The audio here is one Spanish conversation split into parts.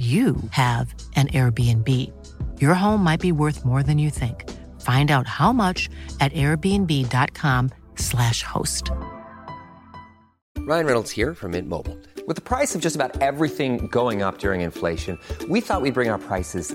you have an Airbnb. Your home might be worth more than you think. Find out how much at airbnb.com/slash host. Ryan Reynolds here from Mint Mobile. With the price of just about everything going up during inflation, we thought we'd bring our prices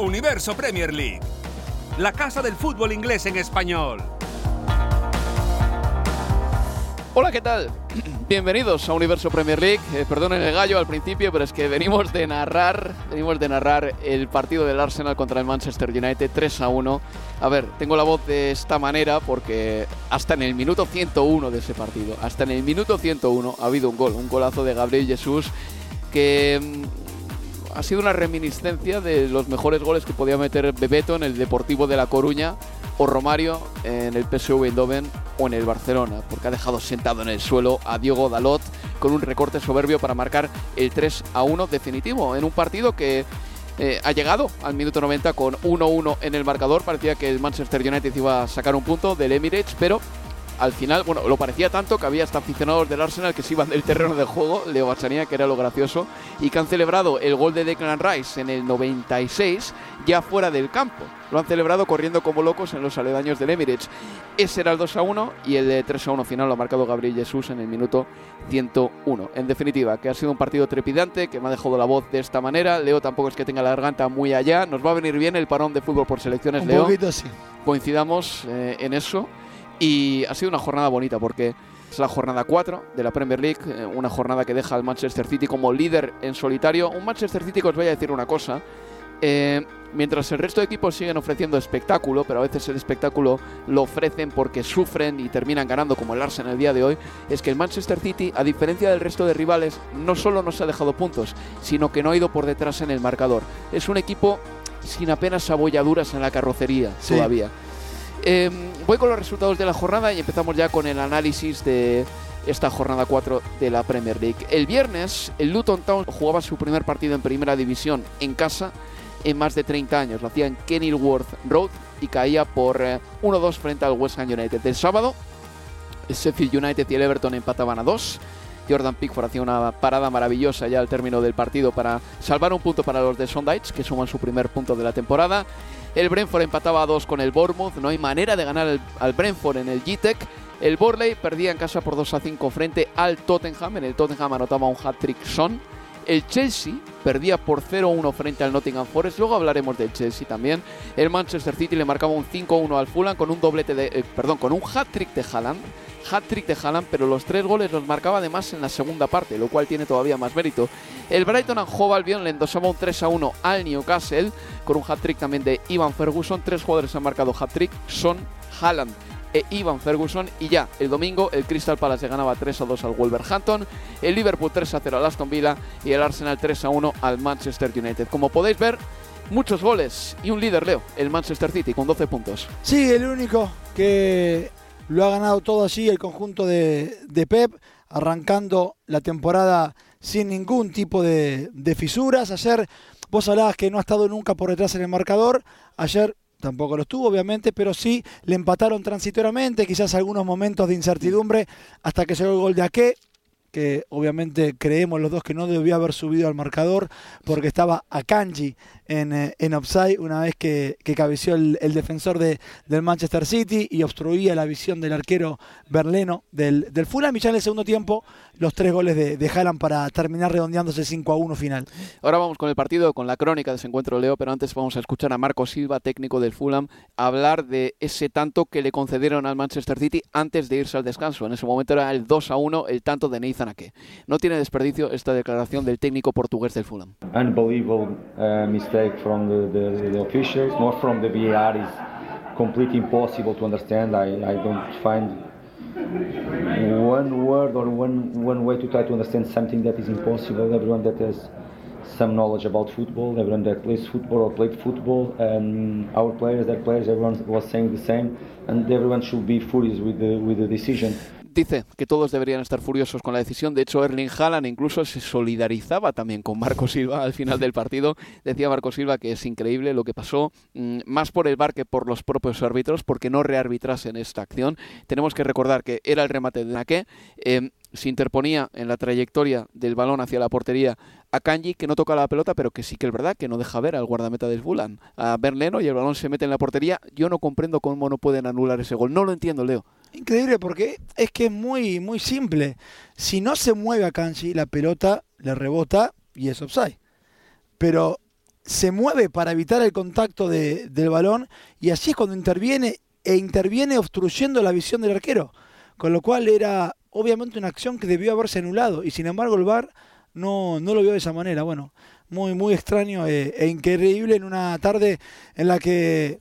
Universo Premier League, la casa del fútbol inglés en español. Hola, ¿qué tal? Bienvenidos a Universo Premier League. Eh, perdonen el gallo al principio, pero es que venimos de narrar, venimos de narrar el partido del Arsenal contra el Manchester United 3 a 1. A ver, tengo la voz de esta manera porque hasta en el minuto 101 de ese partido, hasta en el minuto 101 ha habido un gol, un golazo de Gabriel Jesús que mm, ha sido una reminiscencia de los mejores goles que podía meter Bebeto en el Deportivo de La Coruña o Romario en el PSV Eindhoven o en el Barcelona, porque ha dejado sentado en el suelo a Diego Dalot con un recorte soberbio para marcar el 3 a 1 definitivo en un partido que eh, ha llegado al minuto 90 con 1-1 en el marcador. Parecía que el Manchester United iba a sacar un punto del Emirates, pero al final, bueno, lo parecía tanto que había hasta aficionados del Arsenal que se iban del terreno de juego, Leo Bachanía, que era lo gracioso, y que han celebrado el gol de Declan Rice en el 96 ya fuera del campo. Lo han celebrado corriendo como locos en los aledaños del Emirates. Ese era el 2 a 1 y el de 3 a 1 final lo ha marcado Gabriel Jesús en el minuto 101. En definitiva, que ha sido un partido trepidante, que me ha dejado la voz de esta manera. Leo tampoco es que tenga la garganta muy allá. Nos va a venir bien el parón de fútbol por selecciones, Un Leo. poquito sí. Coincidamos eh, en eso. Y ha sido una jornada bonita porque es la jornada 4 de la Premier League, eh, una jornada que deja al Manchester City como líder en solitario. Un Manchester City que os voy a decir una cosa. eh, mientras el resto de equipos siguen ofreciendo espectáculo, pero a veces el espectáculo lo ofrecen porque sufren y terminan ganando como el Arsenal el día de hoy, es que el Manchester City, a diferencia del resto de rivales, no solo no se ha dejado puntos, sino que no ha ido por detrás en el marcador. Es un equipo sin apenas abolladuras en la carrocería Sí. todavía. Eh, voy con los resultados de la jornada y empezamos ya con el análisis de esta jornada 4 de la Premier League. El viernes, el Luton Town jugaba su primer partido en primera división en casa en más de 30 años. Lo hacía en Kenilworth Road y caía por eh, 1-2 frente al West Ham United. El sábado, el Sheffield United y el Everton empataban a 2. Jordan Pickford hacía una parada maravillosa ya al término del partido para salvar un punto para los de Sondites, que suman su primer punto de la temporada. El Brentford empataba a 2 con el Bournemouth. No hay manera de ganar al Brentford en el GTEC. El Borley perdía en casa por 2 a 5 frente al Tottenham. En el Tottenham anotaba un hat-trick Son. El Chelsea perdía por 0-1 frente al Nottingham Forest. Luego hablaremos del Chelsea también. El Manchester City le marcaba un 5-1 al Fulham con un doblete de, eh, perdón, con un hat-trick de Haaland. Hat-trick de pero los tres goles los marcaba además en la segunda parte, lo cual tiene todavía más mérito. El Brighton and Hove Albion le endosaba un 3-1 al Newcastle con un hat-trick también de Ivan Ferguson. Tres jugadores han marcado hat-trick, son Haaland e Ivan Ferguson. Y ya, el domingo, el Crystal Palace ganaba 3 a 2 al Wolverhampton, el Liverpool 3 a 0 al Aston Villa y el Arsenal 3 a 1 al Manchester United. Como podéis ver, muchos goles y un líder, Leo, el Manchester City con 12 puntos. Sí, el único que lo ha ganado todo allí, el conjunto de, Pep, arrancando la temporada sin ningún tipo de, de fisuras. Ayer vos hablabas que no ha estado nunca por detrás en el marcador. Ayer tampoco lo estuvo, obviamente, pero sí le empataron transitoriamente, quizás algunos momentos de incertidumbre hasta que llegó el gol de Ake, que obviamente creemos los dos que no debió haber subido al marcador porque estaba Akanji en, eh, en offside una vez que, que cabeció el, el defensor de, del Manchester City y obstruía la visión del arquero berleno del, del Fulham. Y ya en el segundo tiempo los tres goles de, de Haaland para terminar redondeándose 5 a 1 final. Ahora vamos con el partido, con la crónica de ese encuentro, Leo, pero antes vamos a escuchar a Marco Silva, técnico del Fulham, hablar de ese tanto que le concedieron al Manchester City antes de irse al descanso. En ese momento era el 2 a 1, el tanto de Nathan Ake. No tiene desperdicio esta declaración del técnico portugués del Fulham. Unbelievable uh, mistake from the, the, the officials, not from the VAR. is completely impossible to understand. I, I don't find one word or one, one way to try to understand something that is impossible. Everyone that has some knowledge about football, everyone that plays football or played football, and our players, their players, everyone was saying the same, and everyone should be furious with the, with the decision. dice que todos deberían estar furiosos con la decisión. De hecho, Erling Haaland incluso se solidarizaba también con Marco Silva al final del partido. Decía Marco Silva que es increíble lo que pasó, mm, más por el bar que por los propios árbitros, porque no rearbitrasen esta acción. Tenemos que recordar que era el remate de Naque. Eh, se interponía en la trayectoria del balón hacia la portería a Kanji, que no toca la pelota, pero que sí que es verdad que no deja ver al guardameta del Fulham, a Berleno, y el balón se mete en la portería. Yo no comprendo cómo no pueden anular ese gol. No lo entiendo, Leo. Increíble porque es que es muy, muy simple. Si no se mueve a Kanji, la pelota le rebota y es offside. Pero se mueve para evitar el contacto de- del balón y así es cuando interviene e interviene obstruyendo la visión del arquero. Con lo cual era obviamente una acción que debió haberse anulado y sin embargo el VAR no, no lo vio de esa manera. Bueno, muy, muy extraño eh, e increíble en una tarde en la que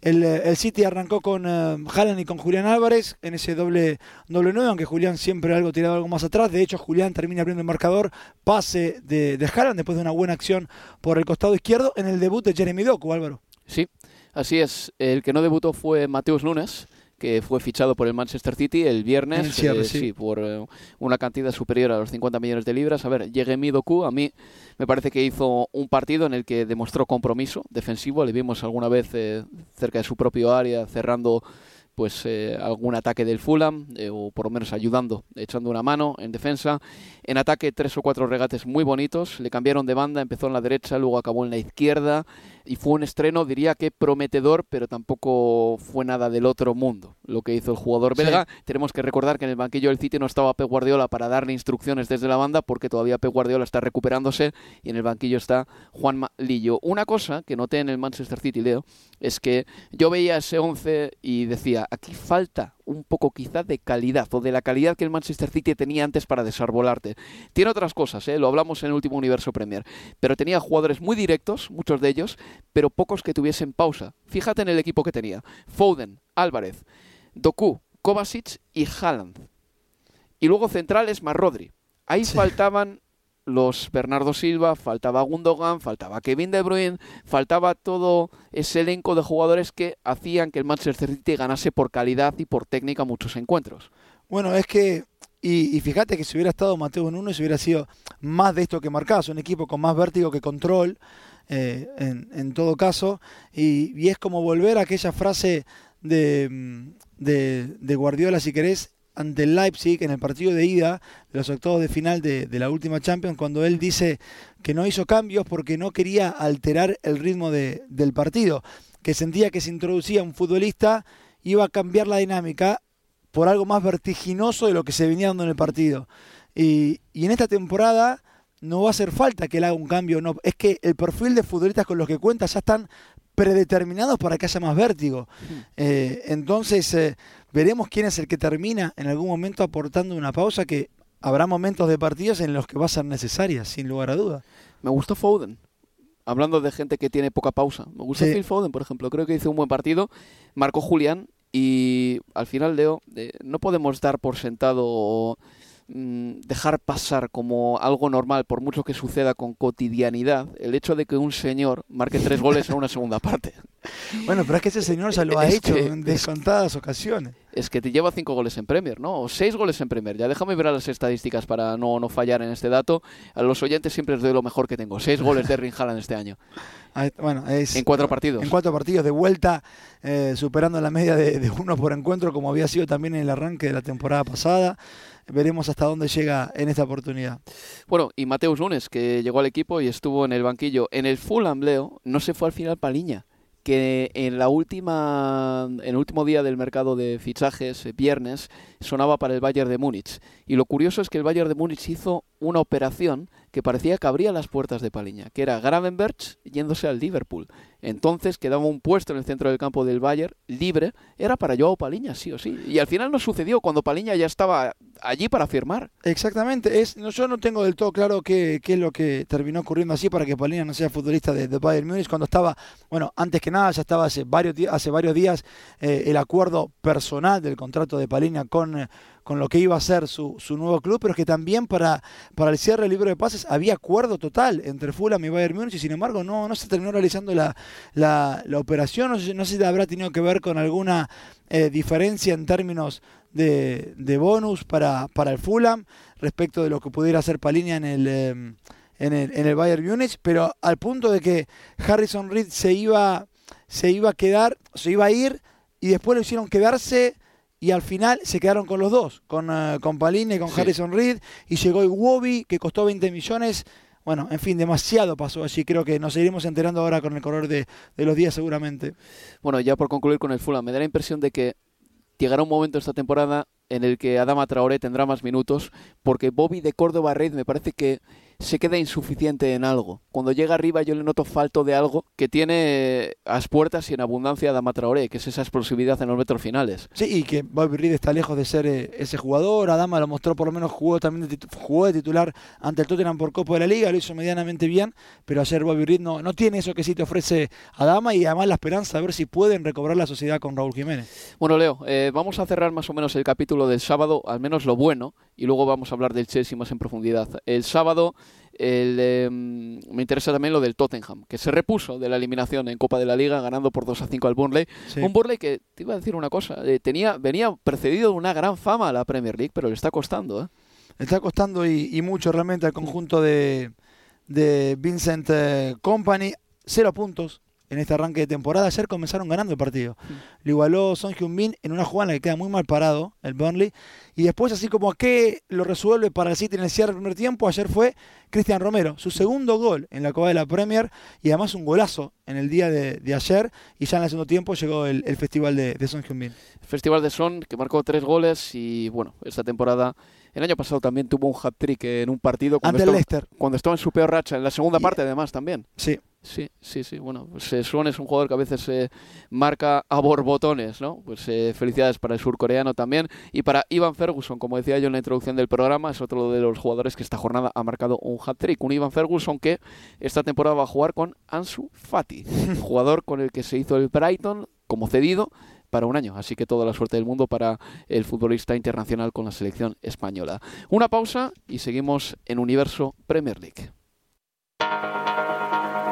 el, eh, el City arrancó con eh, Haaland y con Julián Álvarez en ese doble, doble 9, aunque Julián siempre algo tirado algo más atrás. De hecho, Julián termina abriendo el marcador, pase de, de Haaland después de una buena acción por el costado izquierdo en el debut de Jeremy Doku, Álvaro. Sí, así es. El que no debutó fue Mateus Nunes, que fue fichado por el Manchester City el viernes, el eh, sí. por eh, una cantidad superior a los 50 millones de libras. A ver, Jeremy Doku, a mí me parece que hizo un partido en el que demostró compromiso defensivo. Le vimos alguna vez eh, cerca de su propio área cerrando pues eh, algún ataque del Fulham eh, o por lo menos ayudando, echando una mano en defensa. En ataque tres o cuatro regates muy bonitos, le cambiaron de banda, empezó en la derecha, luego acabó en la izquierda y fue un estreno, diría que prometedor, pero tampoco fue nada del otro mundo lo que hizo el jugador Sí. belga. Tenemos que recordar que en el banquillo del City no estaba Pep Guardiola para darle instrucciones desde la banda porque todavía Pep Guardiola está recuperándose y en el banquillo está Juan Lillo. Una cosa que noté en el Manchester City, Leo, es que yo veía ese 11 y decía, aquí falta un poco quizá de calidad o de la calidad que el Manchester City tenía antes para desarbolarte. Tiene otras cosas, ¿eh? lo hablamos en el último Universo Premier, pero tenía jugadores muy directos, muchos de ellos, pero pocos que tuviesen pausa. Fíjate en el equipo que tenía. Foden, Álvarez, Doku, Kovacic y Haaland. Y luego centrales más Rodri. Ahí Sí. faltaban los Bernardo Silva, faltaba Gundogan, faltaba Kevin De Bruyne, faltaba todo ese elenco de jugadores que hacían que el Manchester City ganase por calidad y por técnica muchos encuentros. Bueno, es que, y, fíjate que si hubiera estado Mateo en uno, si hubiera sido más de esto que marcás, un equipo con más vértigo que control, eh, en, en todo caso, y, y es como volver a aquella frase de, mm, de, de Guardiola, si querés, ante el Leipzig en el partido de ida de los octavos de final de, la última Champions, cuando él dice que no hizo cambios porque no quería alterar el ritmo de- del partido, que sentía que se introducía un futbolista iba a cambiar la dinámica por algo más vertiginoso de lo que se venía dando en el partido. Y, y en esta temporada no va a hacer falta que él haga un cambio, no. Es que el perfil de futbolistas con los que cuenta ya están predeterminados para que haya más vértigo. Eh, entonces, eh, veremos quién es el que termina en algún momento aportando una pausa que habrá momentos de partidos en los que va a ser necesaria, sin lugar a dudas. Me gustó Foden. Hablando de gente que tiene poca pausa. Me gusta Sí. Phil Foden, por ejemplo. Creo que hizo un buen partido. Marcó Julián. Y al final, Leo, eh, no podemos dar por sentado dejar pasar como algo normal, por mucho que suceda con cotidianidad, el hecho de que un señor marque tres goles en una segunda parte. Bueno, pero es que ese señor ya lo ha Es hecho que- en descontadas ocasiones. Es que te lleva cinco goles en Premier, ¿no? O seis goles en Premier. Ya déjame ver las estadísticas para no, no fallar en este dato. A los oyentes siempre les doy lo mejor que tengo. Seis goles de Erling Haaland este año. Bueno, es, En cuatro partidos. En cuatro partidos de vuelta, eh, superando la media de, de uno por encuentro, como había sido también en el arranque de la temporada pasada. Veremos hasta dónde llega en esta oportunidad. Bueno, y Mateus Nunes, que llegó al equipo y estuvo en el banquillo. En el Fulham, Leo, no se fue al final Paliña, que en la última en el último día del mercado de fichajes, eh, viernes, sonaba para el Bayern de Múnich. Y lo curioso es que el Bayern de Múnich hizo una operación que parecía que abría las puertas de Paliña, que era Gravenberch yéndose al Liverpool. Entonces quedaba un puesto en el centro del campo del Bayern libre, era para Joao Paliña, sí o sí. Y al final no sucedió cuando Paliña ya estaba allí para firmar. Exactamente, es, no, yo no tengo del todo claro qué, qué, es lo que terminó ocurriendo así para que Paliña no sea futbolista de, de, Bayern Múnich cuando estaba, bueno, antes que nada ya estaba hace varios, días eh, el acuerdo personal del contrato de Paliña con con lo que iba a ser su, su, nuevo club, pero es que también para, para el cierre del libro de pases había acuerdo total entre Fulham y Bayern Múnich y sin embargo no, no se terminó realizando la, la, la operación, no sé, no sé, si habrá tenido que ver con alguna eh, diferencia en términos de, de bonus para, para, el Fulham respecto de lo que pudiera hacer Palinia en el... Eh, en el, en el Bayern Múnich, pero al punto de que Harrison Reed se iba, se iba a quedar, se iba a ir y después lo hicieron quedarse y al final se quedaron con los dos, con, uh, con y con sí. Harrison Reed, y llegó Iwobi, que costó 20 millones. Bueno, en fin, demasiado pasó allí. Creo que nos seguiremos enterando ahora con el correr de, de los días seguramente. Bueno, ya por concluir con el Fulham, me da la impresión de que llegará un momento esta temporada en el que Adama Traoré tendrá más minutos, porque Bobby de Córdoba Reid me parece que se queda insuficiente en algo. Cuando llega arriba yo le noto falto de algo que tiene a las puertas y en abundancia Adama Traoré, que es esa explosividad en los metros finales. Sí, y que Bobby Reid está lejos de ser eh, ese jugador. Adama lo mostró, por lo menos jugó también de, jugó de titular ante el Tottenham por Copa de la Liga, lo hizo medianamente bien, pero ayer Bobby Reid no, no tiene eso que sí te ofrece Adama y además la esperanza de ver si pueden recobrar la sociedad con Raúl Jiménez. Bueno, Leo, eh, vamos a cerrar más o menos el capítulo del sábado, al menos lo bueno, y luego vamos a hablar del Chelsea más en profundidad. El sábado el, eh, me interesa también lo del Tottenham, que se repuso de la eliminación en Copa de la Liga ganando por 2 a 5 al Burnley. Sí. Un Burnley que, te iba a decir una cosa, eh, tenía, venía precedido de una gran fama a la Premier League, pero le está costando. ¿eh? Le está costando y, y mucho realmente al conjunto de, de Vincent eh, Company. Cero puntos, en este arranque de temporada. Ayer comenzaron ganando el partido. Sí. Lo igualó Son Heung-min en una jugada en la que queda muy mal parado el Burnley. Y después, así como que lo resuelve para el City en el cierre del primer tiempo, ayer fue Cristian Romero. Su segundo gol en la Copa de la Premier y además un golazo en el día de, de ayer. Y ya en el segundo tiempo llegó el, el festival de, de Son Heung-min. Festival de Son, que marcó tres goles y bueno, esta temporada el año pasado también tuvo un hat-trick en un partido cuando, estaba, Leicester. cuando estaba en su peor racha, en la segunda y, parte además también. Sí. Sí, sí, sí. Bueno, pues eh, Son es un jugador que a veces eh, marca a borbotones, ¿no? Pues eh, felicidades para el surcoreano también. Y para Ivan Ferguson, como decía yo en la introducción del programa, es otro de los jugadores que esta jornada ha marcado un hat-trick. Un Ivan Ferguson que esta temporada va a jugar con Ansu Fati, jugador con el que se hizo el Brighton como cedido para un año. Así que toda la suerte del mundo para el futbolista internacional con la selección española. Una pausa y seguimos en Universo Premier League.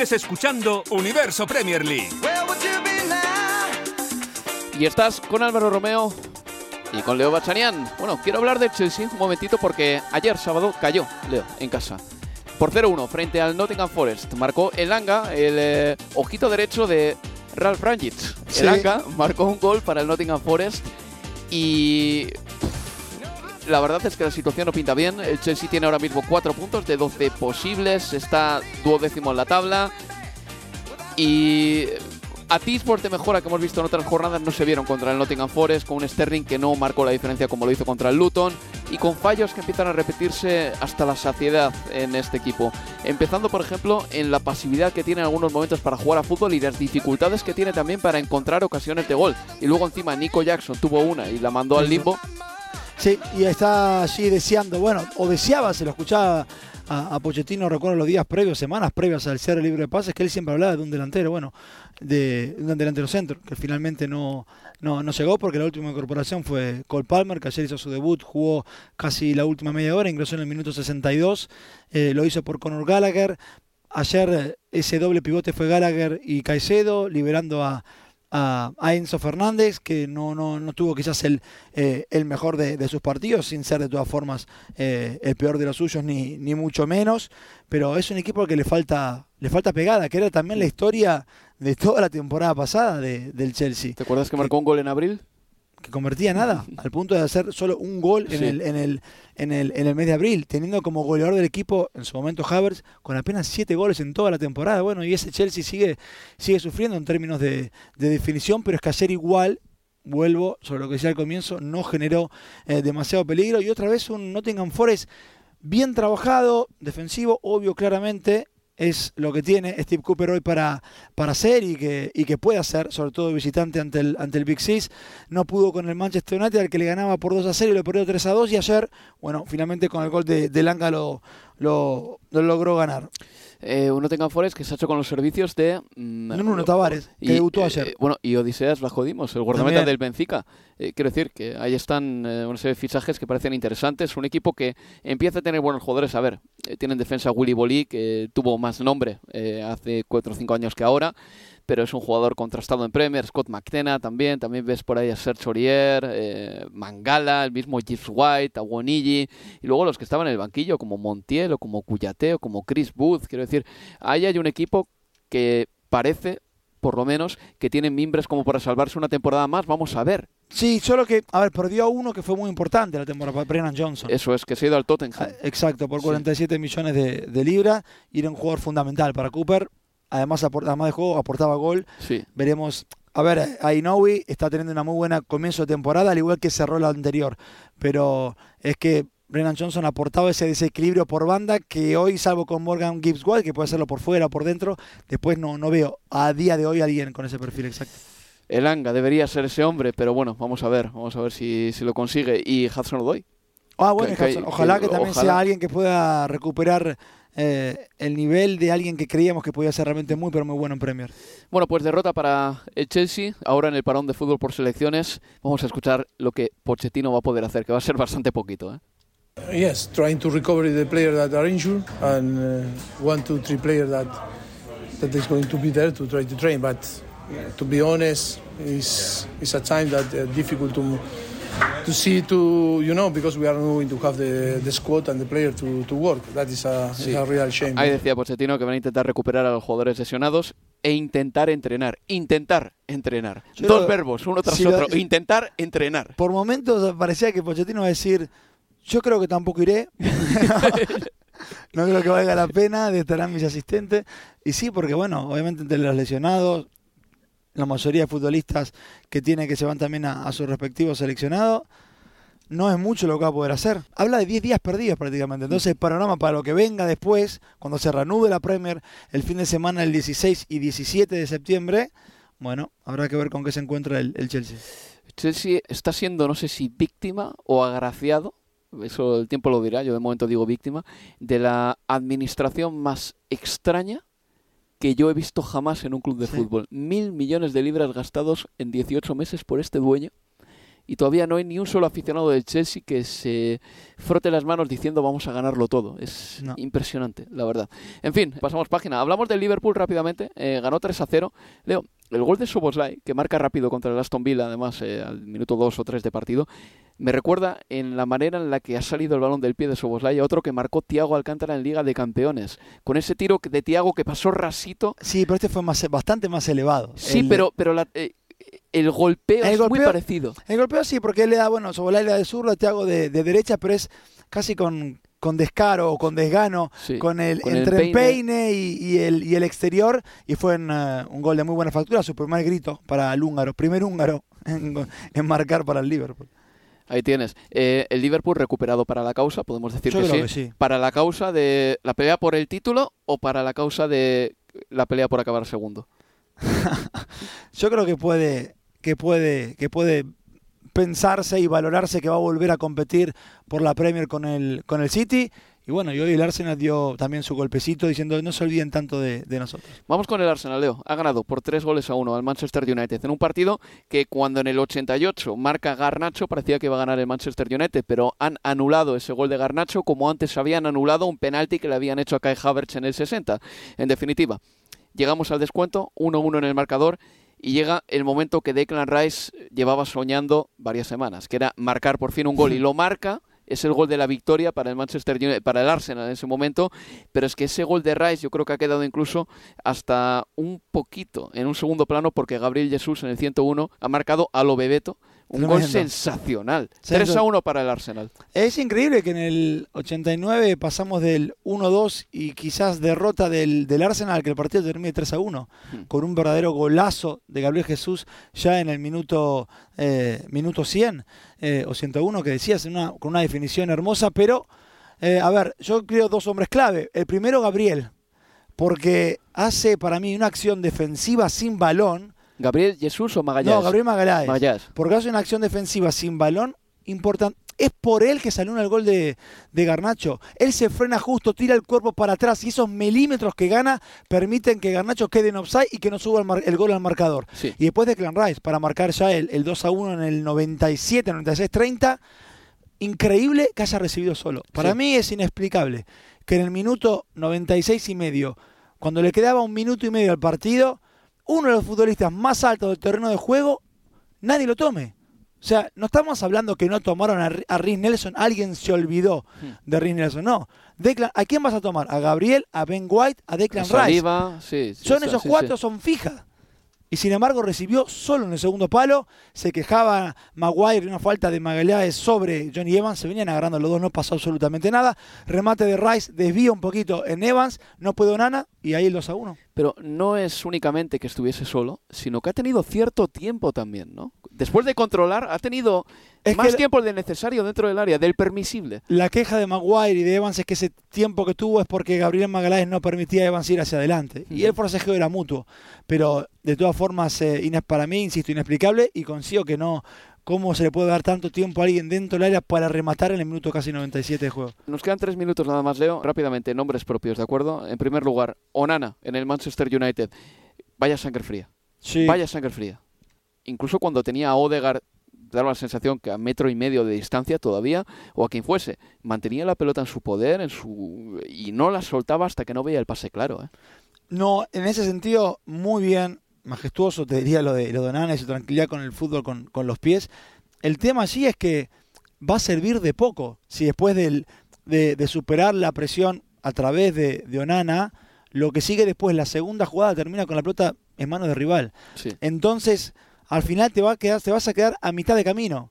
Sigues escuchando Universo Premier League. Y estás con Álvaro Romeo y con Leo Bachanian. Bueno, quiero hablar de Chelsea un momentito porque ayer sábado cayó Leo en casa. Por 0-1 frente al Nottingham Forest. Marcó el Anga, el eh, ojito derecho de Ralph Rangic. Sí. El Anga marcó un gol para el Nottingham Forest y la verdad es que la situación no pinta bien. El Chelsea tiene ahora mismo 4 puntos de 12 posibles, está duodécimo en la tabla y atisbos de mejora que hemos visto en otras jornadas no se vieron contra el Nottingham Forest, con un Sterling que no marcó la diferencia como lo hizo contra el Luton y con fallos que empiezan a repetirse hasta la saciedad en este equipo. Empezando, por ejemplo, en la pasividad que tiene en algunos momentos para jugar a fútbol y las dificultades que tiene también para encontrar ocasiones de gol. Y luego encima Nico Jackson tuvo una y la mandó al limbo. Sí, y está allí deseando, bueno, o deseaba, se lo escuchaba a, a Pochettino, recuerdo los días previos, semanas previas al cierre libre de pases, que él siempre hablaba de un delantero, bueno, de, un delantero centro, que finalmente no, no, no llegó porque la última incorporación fue Cole Palmer, que ayer hizo su debut, jugó casi la última media hora, ingresó en el minuto 62, eh, lo hizo por Conor Gallagher. Ayer eh, ese doble pivote fue Gallagher y Caicedo, liberando a, a, a Enzo Fernández, que no, no, no tuvo quizás el, eh, el mejor de, de sus partidos, sin ser de todas formas eh, el peor de los suyos, ni, ni mucho menos. Pero es un equipo al que le falta, le falta pegada, que era también la historia de toda la temporada pasada de- del Chelsea. ¿Te acuerdas que marcó un gol en abril? Que convertía nada, al punto de hacer solo un gol en, Sí. el, en, el, en, el, en el mes de abril, teniendo como goleador del equipo en su momento Havertz con apenas siete goles en toda la temporada. Bueno, y ese Chelsea sigue, sigue sufriendo en términos de, de definición, pero es que ayer igual, vuelvo sobre lo que decía al comienzo, no generó eh, demasiado peligro. Y otra vez un Nottingham Forest bien trabajado, defensivo, obvio, claramente. Es lo que tiene Steve Cooper hoy para, para hacer y que, y que puede hacer, sobre todo visitante ante el, ante el Big Six. No pudo con el Manchester United, al que le ganaba por 2 a 0 y lo perdió 3 a 2. Y ayer, bueno, finalmente con el gol de, de Langa lo, lo logró ganar. Eh, un Nottingham Forest que se ha hecho con los servicios de... mm, Nuno Tavares, que debutó eh, ayer. eh, bueno, y Odiseas Bajodimos, el guardameta También. del Benfica. Eh, quiero decir que ahí están eh, una serie de fichajes que parecen interesantes. Un equipo que empieza a tener buenos jugadores. A ver, tienen defensa Willy Bolí, que tuvo más nombre hace 4 o 5 años que ahora, pero es un jugador contrastado en Premier. Scott McKenna también. También ves por ahí a Serge Aurier, eh, Mangala, el mismo Gibbs White, Awonigi. Y luego los que estaban en el banquillo, como Montiel o como Cuyate o como Chris Booth. Quiero decir, ahí hay un equipo que parece, por lo menos, que tiene mimbres como para salvarse una temporada más. Vamos a ver. Sí, solo que, a ver, perdió a uno que fue muy importante la temporada, Brennan Johnson. Eso es, que se ha ido al Tottenham. Ah, Exacto, por 47 millones de, de libras. Y era un jugador fundamental para Cooper. Además, además de juego, aportaba gol. Sí. Veremos. A ver, Ainoui está teniendo una muy buena comienzo de temporada, al igual que cerró la anterior. Pero es que Brennan Johnson aportaba ese desequilibrio por banda que hoy, salvo con Morgan Gibbs White, que puede hacerlo por fuera o por dentro, después no, no veo a día de hoy a alguien con ese perfil exacto. El Anga debería ser ese hombre, pero bueno, vamos a ver, vamos a ver si, si lo consigue. Y Hudson Odoi. Ah, bueno, que- Hudson, ojalá que, que- también ojalá. sea alguien que pueda recuperar eh, el nivel de alguien que creíamos que podía ser realmente muy, pero muy bueno en Premier. Bueno, pues derrota para el Chelsea. Ahora en el parón de fútbol por selecciones, vamos a escuchar lo que Pochettino va a poder hacer, que va a ser bastante poquito. ¿eh? Yes, trying to recover the players that are injured and uh, one, two, three players that that is going to be there to try to train. But uh, to be honest, it's it's a time that uh, difficult to to see to you know because we are not going to have the, the squad and the player to, to work. That is a, is a real shame. Ahí decía Pochettino que van a intentar recuperar a los jugadores lesionados e intentar entrenar. Intentar entrenar. Yo Dos lo- verbos, uno tras si lo- otro. Intentar entrenar. Por momentos parecía que Pochettino va a decir, yo creo que tampoco iré. no creo que valga la pena, de estarán mis asistentes. Y sí, porque bueno, obviamente entre los lesionados, la mayoría de futbolistas que tienen que se van también a, a sus respectivos seleccionados, no es mucho lo que va a poder hacer. Habla de 10 días perdidos prácticamente. Entonces, el panorama para lo que venga después, cuando se reanude la Premier el fin de semana, el 16 y 17 de septiembre, bueno, habrá que ver con qué se encuentra el, el Chelsea. Chelsea está siendo, no sé si víctima o agraciado, eso el tiempo lo dirá, yo de momento digo víctima, de la administración más extraña que yo he visto jamás en un club de Sí. fútbol. Mil millones de libras gastados en 18 meses por este dueño y todavía no hay ni un solo aficionado del Chelsea que se frote las manos diciendo vamos a ganarlo todo. Es impresionante, la verdad. En fin, pasamos página. Hablamos del Liverpool rápidamente. Eh, ganó 3 a 0. Leo, el gol de Soboslai, que marca rápido contra el Aston Villa, además eh, al minuto 2 o 3 de partido, me recuerda en la manera en la que ha salido el balón del pie de Soboslai a otro que marcó Tiago Alcántara en Liga de Campeones. Con ese tiro de Tiago que pasó rasito. Sí, pero este fue más, bastante más elevado. Sí, pero, pero eh, el golpeo es muy parecido. El golpeo sí, porque él le da, bueno, Soboslai le da de zurda, Tiago de, de derecha, pero es casi con, con descaro o con desgano, con el entre el peine, y, el, y el exterior, y fue uh, un gol de muy buena factura, su primer grito para el húngaro, primer húngaro en, marcar para el Liverpool. Ahí tienes. Eh, el Liverpool recuperado para la causa, podemos decir que, sí. Para la causa de la pelea por el título o para la causa de la pelea por acabar segundo. Yo creo que puede, que puede, que puede pensarse y valorarse que va a volver a competir por la Premier con el, con el City. Y bueno, y hoy el Arsenal dio también su golpecito diciendo no se olviden tanto de, nosotros. Vamos con el Arsenal, Leo. Ha ganado por tres goles a uno al Manchester United en un partido que cuando en el 88 marca Garnacho parecía que iba a ganar el Manchester United, pero han anulado ese gol de Garnacho como antes habían anulado un penalti que le habían hecho a Kai Havertz en el 60. En definitiva, llegamos al descuento, 1-1 en el marcador y llega el momento que Declan Rice llevaba soñando varias semanas, que era marcar por fin un gol y lo marca es el gol de la victoria para el Manchester United, para el Arsenal en ese momento, pero es que ese gol de Rice yo creo que ha quedado incluso hasta un poquito en un segundo plano porque Gabriel Jesús en el 101 ha marcado a lo Bebeto un gol sensacional. 3 a 1 para el Arsenal. Es increíble que en el 89 pasamos del 1-2 y quizás derrota del, del, Arsenal, que el partido termine 3 a 1, hmm. con un verdadero golazo de Gabriel Jesús ya en el minuto, eh, minuto 100 eh, o 101, que decías, una, con una definición hermosa. Pero, eh, a ver, yo creo dos hombres clave. El primero, Gabriel, porque hace para mí una acción defensiva sin balón ¿Gabriel Jesús o Magallanes? No, Gabriel Magallanes. Porque hace una acción defensiva sin balón importante. Es por él que salió el gol de, Garnacho. Él se frena justo, tira el cuerpo para atrás y esos milímetros que gana permiten que Garnacho quede en offside y que no suba el, gol al marcador. Y después de Clan Rice, para marcar ya el, el 2 a 1 en el 97, 96, 30, increíble que haya recibido solo. Para mí es inexplicable que en el minuto 96 y medio, cuando le quedaba un minuto y medio al partido, uno de los futbolistas más altos del terreno de juego, nadie lo tome. O sea, no estamos hablando que no tomaron a, a Nelson, alguien se olvidó hmm. de Rick Nelson, no. ¿A quién vas a tomar? ¿A Gabriel, a Ben White, a Declan Rice? son esos cuatro, son fijas y sin embargo recibió solo en el segundo palo. Se quejaba Maguire de una falta de Magallanes sobre Johnny Evans. Se venían agarrando los dos, no pasó absolutamente nada. Remate de Rice, desvía un poquito en Evans, no pudo Nana y ahí el 2 a 1. Pero no es únicamente que estuviese solo, sino que ha tenido cierto tiempo también, ¿no? Después de controlar, ha tenido más tiempo del necesario dentro del área, del permisible. La queja de Maguire y de Evans es que ese tiempo que tuvo es porque Gabriel Magallanes no permitía a Evans ir hacia adelante. Y el forcejeo era mutuo. Pero de todas formas, eh, para mí, insisto, inexplicable y consigo que no, ¿Cómo se le puede dar tanto tiempo a alguien dentro del área para rematar en el minuto casi 97 de juego? Nos quedan tres minutos nada más, Leo. Rápidamente, nombres propios, ¿de acuerdo? En primer lugar, Onana en el Manchester United. Vaya sangre fría. Sí. Vaya sangre fría. Incluso cuando tenía a Odegaard daba la sensación que a metro y medio de distancia todavía, o a quien fuese, mantenía la pelota en su poder en su y no la soltaba hasta que no veía el pase claro. ¿eh? No, en ese sentido, muy bien majestuoso, te diría lo de, lo de Nana y su tranquilidad con el fútbol con, con, los pies. El tema sí es que va a servir de poco si después de, de, superar la presión a través de, de, Onana, lo que sigue después, la segunda jugada termina con la pelota en manos de rival. Entonces, al final te, va a quedar, te vas a quedar a mitad de camino.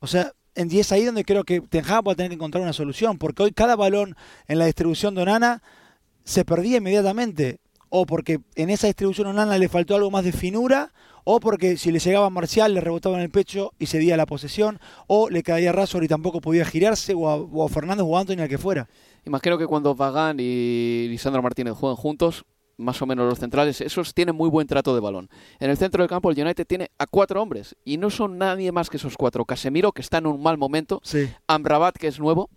O sea, y es ahí donde creo que Ten va a tener que encontrar una solución, porque hoy cada balón en la distribución de Onana se perdía inmediatamente o porque en esa distribución Onana le faltó algo más de finura, o porque si le llegaba a Marcial le rebotaba en el pecho y cedía la posesión, o le caía raso y tampoco podía girarse, o a, o a Fernández o a Antonio al que fuera. Imagino que cuando Vagán y Lisandro Martínez juegan juntos, más o menos los centrales, esos tienen muy buen trato de balón. En el centro del campo el United tiene a cuatro hombres y no son nadie más que esos cuatro. Casemiro, que está en un mal momento, Amrabat, que es nuevo,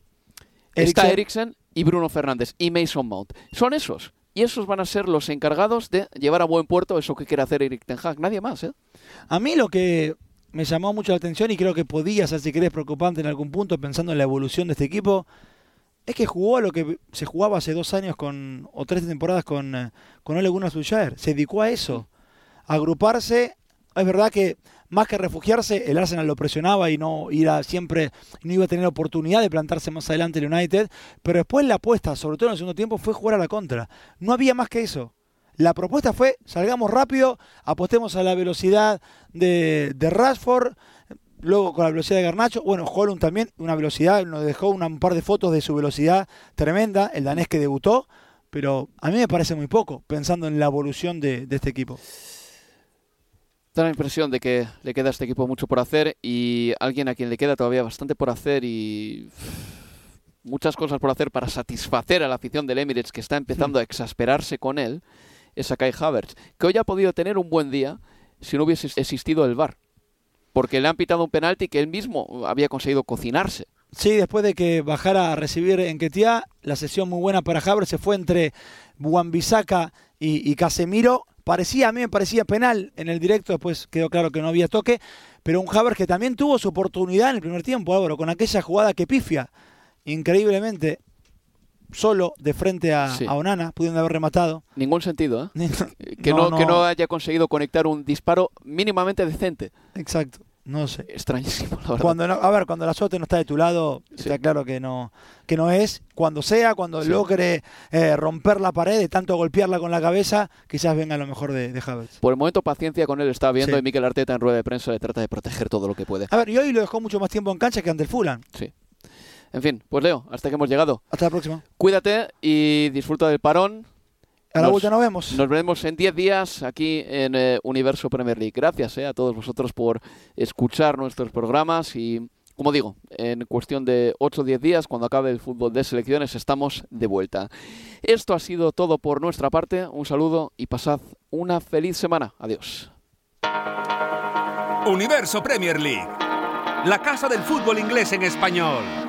está Eriksen y Bruno Fernández y Mason Mount. Son esos y esos van a ser los encargados de llevar a buen puerto eso que quiere hacer Eric Ten Hag. Nadie más, ¿eh? A mí lo que me llamó mucho la atención y creo que podía ser, si querés, preocupante en algún punto pensando en la evolución de este equipo, es que jugó a lo que se jugaba hace dos años con, o tres temporadas con, eh, con Ole Gunnar. Se dedicó a eso, agruparse. Es verdad que más que refugiarse, el Arsenal lo presionaba y no iba siempre, no iba a tener oportunidad de plantarse más adelante el United, pero después la apuesta, sobre todo en el segundo tiempo, fue jugar a la contra. No había más que eso. La propuesta fue, salgamos rápido, apostemos a la velocidad de, de Rashford, luego con la velocidad de Garnacho, bueno, Holland también, una velocidad, nos dejó una, un par de fotos de su velocidad tremenda, el danés que debutó, pero a mí me parece muy poco, pensando en la evolución de, de este equipo. Da la impresión de que le queda a este equipo mucho por hacer y alguien a quien le queda todavía bastante por hacer y muchas cosas por hacer para satisfacer a la afición del Emirates que está empezando a exasperarse con él es a Kai Havertz, que hoy ha podido tener un buen día si no hubiese existido el VAR, porque le han pitado un penalti que él mismo había conseguido cocinarse. Sí, después de que bajara a recibir en Ketia, la sesión muy buena para Havertz se fue entre Buambisaka y, y Casemiro. Parecía, a mí me parecía penal en el directo, después quedó claro que no había toque, pero un Havertz que también tuvo su oportunidad en el primer tiempo, Álvaro, con aquella jugada que pifia increíblemente solo de frente a, Sí. a Onana, pudiendo haber rematado. Ningún sentido, ¿eh? que, No, no, que no haya conseguido conectar un disparo mínimamente decente. Exacto, no sé. Extrañísimo, la verdad. Cuando no- a ver, cuando la suerte no está de tu lado, está claro que no, que no es. Cuando sea, cuando Sí. logre eh, romper la pared, de tanto golpearla con la cabeza, quizás venga lo mejor de, de Havertz. Por el momento paciencia con él está viendo Sí. y Mikel Arteta en rueda de prensa le trata de proteger todo lo que puede. A ver, y hoy lo dejó mucho más tiempo en cancha que ante el Fulham. Sí. En fin, pues Leo, hasta que hemos llegado. Hasta la próxima. Cuídate y disfruta del parón. A la vuelta nos vemos. Nos veremos en 10 días aquí en eh, Universo Premier League. Gracias eh, a todos vosotros por escuchar nuestros programas y, como digo, en cuestión de 8 o 10 días, cuando acabe el fútbol de selecciones, estamos de vuelta. Esto ha sido todo por nuestra parte. Un saludo y pasad una feliz semana. Adiós. Universo Premier League. La casa del fútbol inglés en español.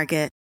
Market.